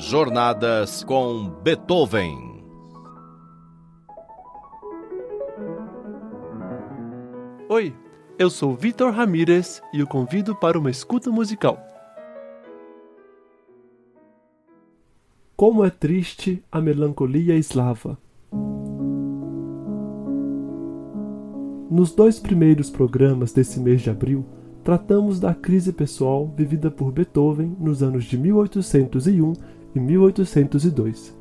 Jornadas com Beethoven. Oi, eu sou Vitor Ramírez e o convido para uma escuta musical. Como é triste a melancolia eslava. Nos dois primeiros programas desse mês de abril, tratamos da crise pessoal vivida por Beethoven nos anos de 1801 e 1802,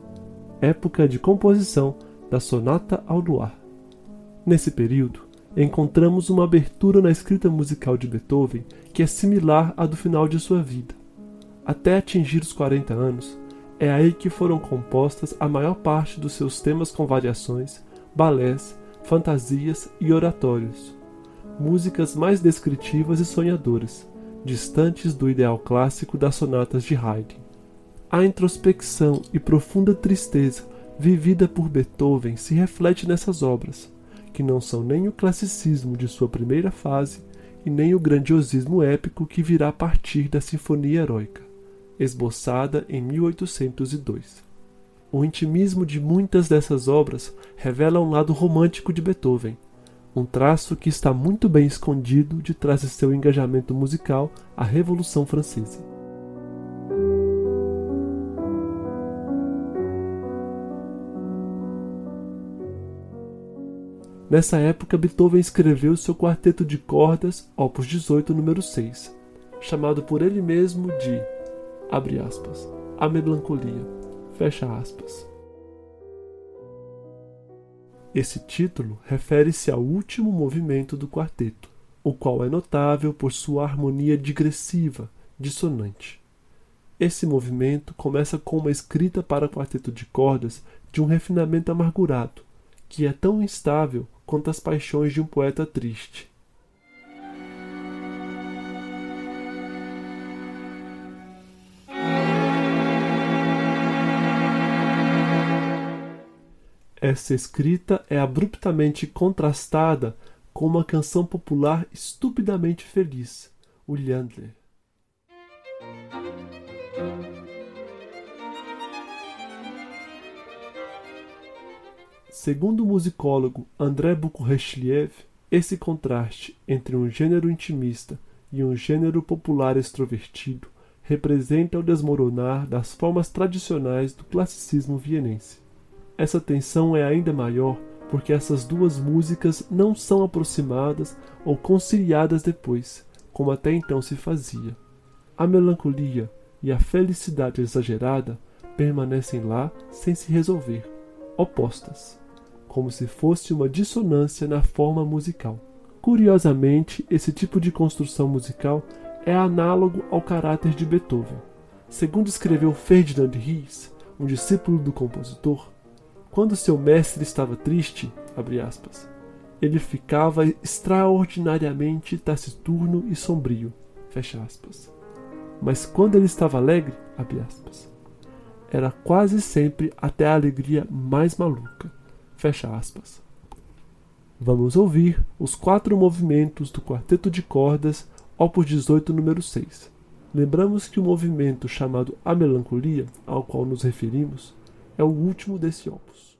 época de composição da Sonata ao Luar. Nesse período, encontramos uma abertura na escrita musical de Beethoven que é similar à do final de sua vida. Até atingir os 40 anos, é aí que foram compostas a maior parte dos seus temas com variações, balés, fantasias e oratórios músicas mais descritivas e sonhadoras, distantes do ideal clássico das sonatas de Haydn. A introspecção e profunda tristeza vivida por Beethoven se reflete nessas obras, que não são nem o classicismo de sua primeira fase e nem o grandiosismo épico que virá a partir da Sinfonia Heróica, esboçada em 1802. O intimismo de muitas dessas obras revela um lado romântico de Beethoven, um traço que está muito bem escondido de trás de seu engajamento musical à Revolução Francesa. Nessa época, Beethoven escreveu seu quarteto de cordas, opus 18, número 6, chamado por ele mesmo de, abre aspas, a melancolia, fecha aspas. Esse título refere-se ao último movimento do quarteto, o qual é notável por sua harmonia digressiva, dissonante. Esse movimento começa com uma escrita para quarteto de cordas de um refinamento amargurado, que é tão instável quanto as paixões de um poeta triste. Essa escrita é abruptamente contrastada com uma canção popular estupidamente feliz, o Leandre. Segundo o musicólogo André Bukhreshliev, esse contraste entre um gênero intimista e um gênero popular extrovertido representa o desmoronar das formas tradicionais do classicismo vienense. Essa tensão é ainda maior porque essas duas músicas não são aproximadas ou conciliadas depois, como até então se fazia. A melancolia e a felicidade exagerada permanecem lá sem se resolver, opostas, como se fosse uma dissonância na forma musical. Curiosamente, esse tipo de construção musical é análogo ao caráter de Beethoven. Segundo escreveu Ferdinand Ries, um discípulo do compositor, quando seu mestre estava triste, aspas, ele ficava extraordinariamente taciturno e sombrio, Mas quando ele estava alegre, aspas, era quase sempre até a alegria mais maluca, Vamos ouvir os quatro movimentos do quarteto de cordas, opus 18, número 6. Lembramos que o movimento chamado A Melancolia, ao qual nos referimos, é o último desse opus.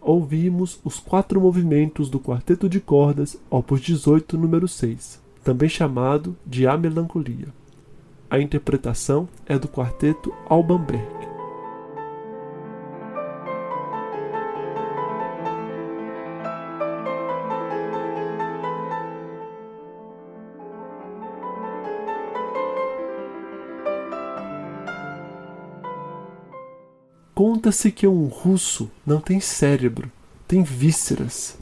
Ouvimos os quatro movimentos do Quarteto de Cordas, opus 18, número 6, também chamado de A Melancolia. A interpretação é do Quarteto Alban Berg. Conta-se que um russo não tem cérebro, tem vísceras.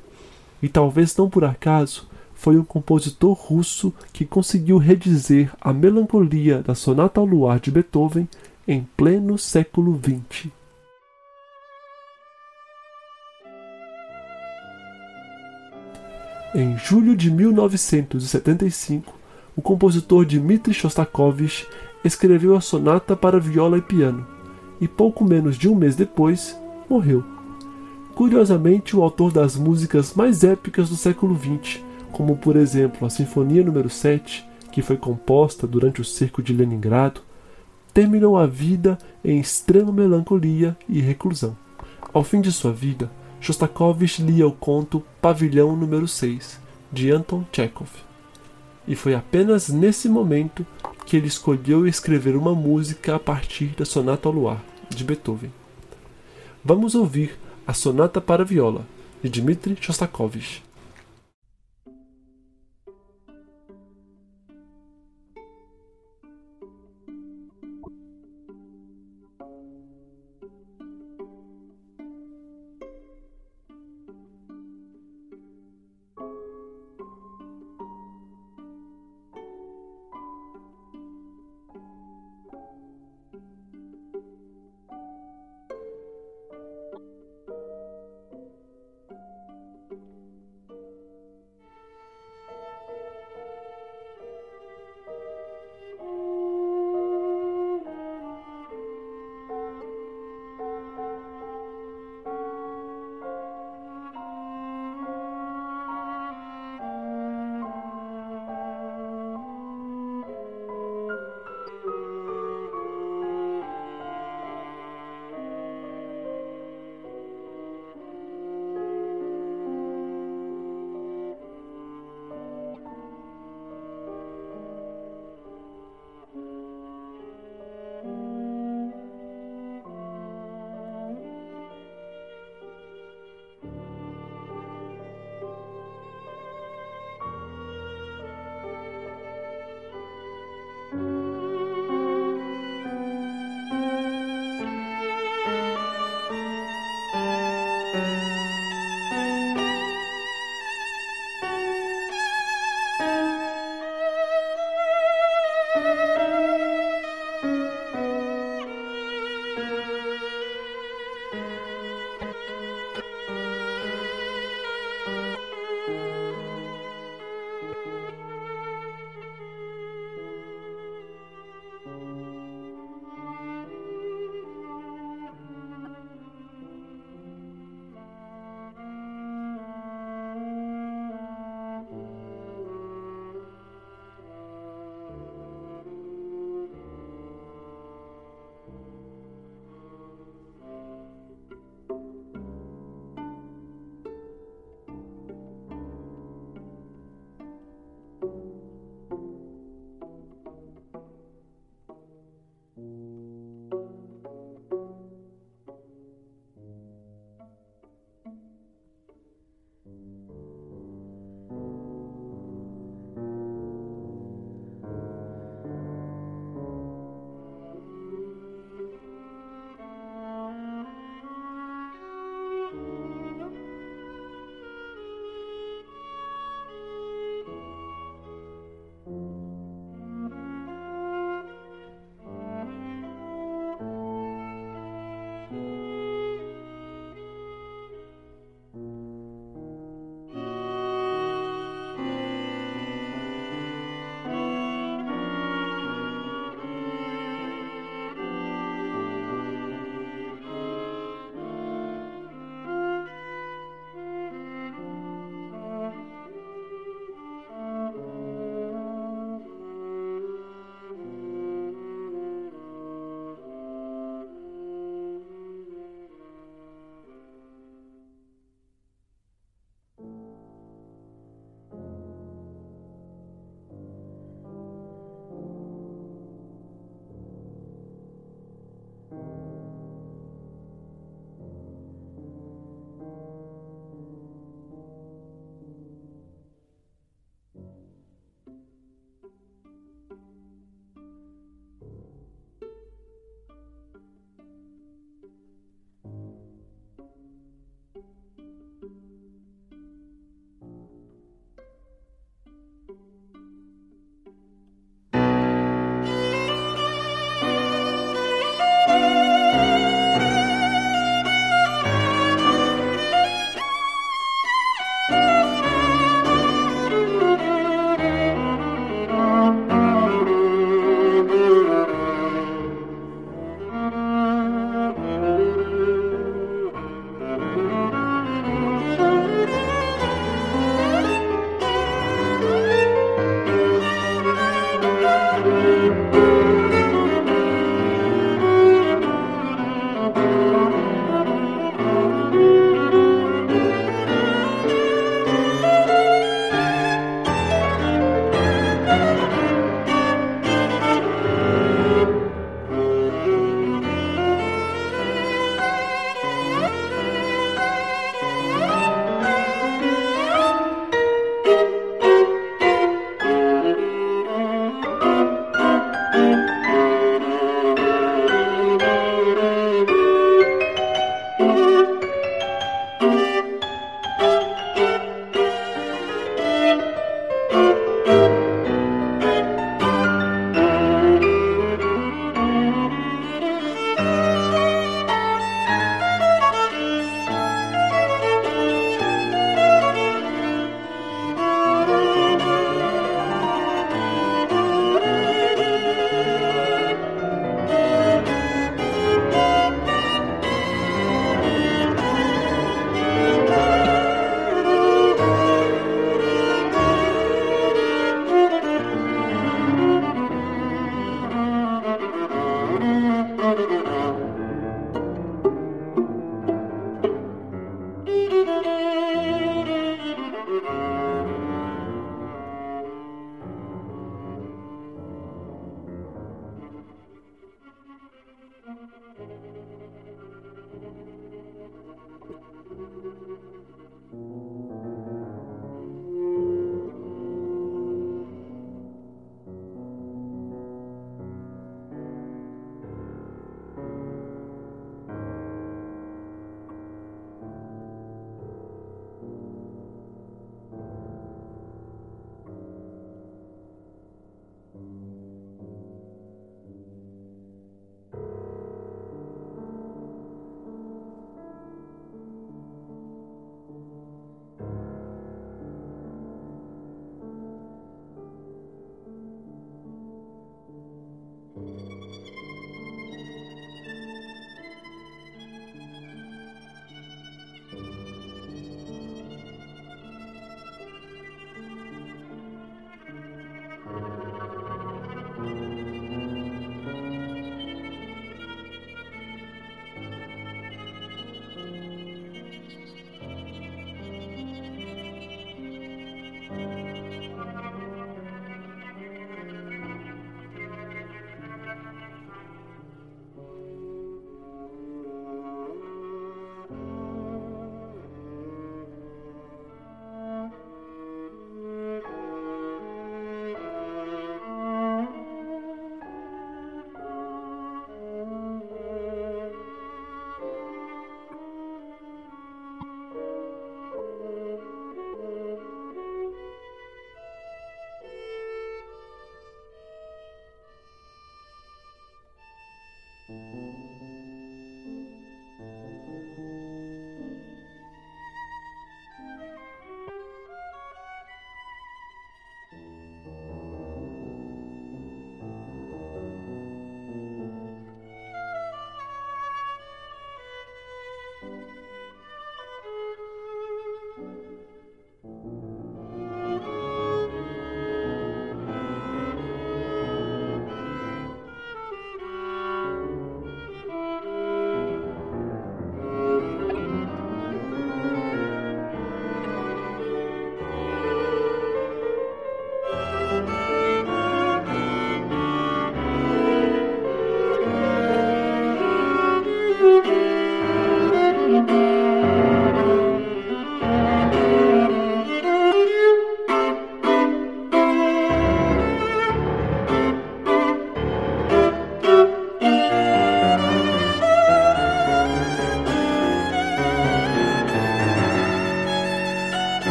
E talvez não por acaso foi um compositor russo que conseguiu redizer a melancolia da Sonata ao Luar de Beethoven em pleno século XX. Em julho de 1975, o compositor Dmitri Shostakovich escreveu a sonata para viola e piano, e pouco menos de um mês depois, morreu. Curiosamente, o autor das músicas mais épicas do século XX, como por exemplo a Sinfonia número 7, que foi composta durante o cerco de Leningrado, terminou a vida em extrema melancolia e reclusão. Ao fim de sua vida, Shostakovich lia o conto Pavilhão número 6, de Anton Chekhov. E foi apenas nesse momento que ele escolheu escrever uma música a partir da Sonata ao Luar, de Beethoven. Vamos ouvir a Sonata para Viola, de Dmitri Shostakovich.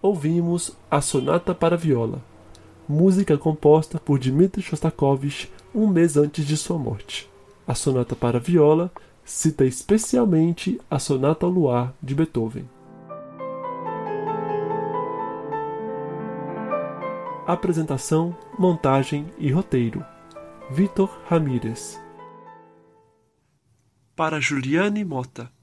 Ouvimos a Sonata para Viola, música composta por Dmitri Shostakovich um mês antes de sua morte. A Sonata para Viola cita especialmente a Sonata ao Luar de Beethoven. Apresentação, montagem e roteiro: Vitor Ramírez. Para Juliane Mota.